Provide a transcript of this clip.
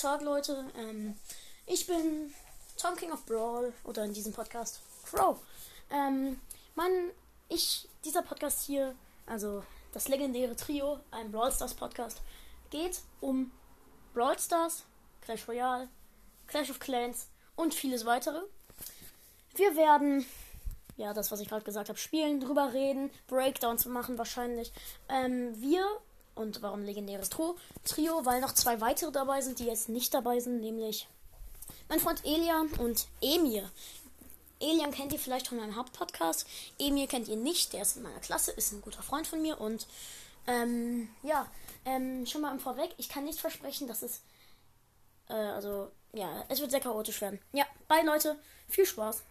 Tag, Leute. Ähm, ich bin Tom King of Brawl oder in diesem Podcast Crow. Ähm, mein, ich, dieser Podcast hier, also das legendäre Trio, ein Brawl Stars Podcast, geht um Brawl Stars, Clash Royale, Clash of Clans und vieles weitere. Wir werden, ja, das, was ich gerade gesagt habe, spielen, drüber reden, Breakdowns machen wahrscheinlich. Ähm, wir und warum legendäres Trio? Trio, weil noch zwei weitere dabei sind, die jetzt nicht dabei sind, nämlich mein Freund Elian und Emir. Elian kennt ihr vielleicht von meinem Hauptpodcast. Emir kennt ihr nicht, der ist in meiner Klasse, ist ein guter Freund von mir und ähm, ja, ähm, schon mal im Vorweg, ich kann nicht versprechen, dass es äh, also ja, es wird sehr chaotisch werden. Ja, bye Leute, viel Spaß.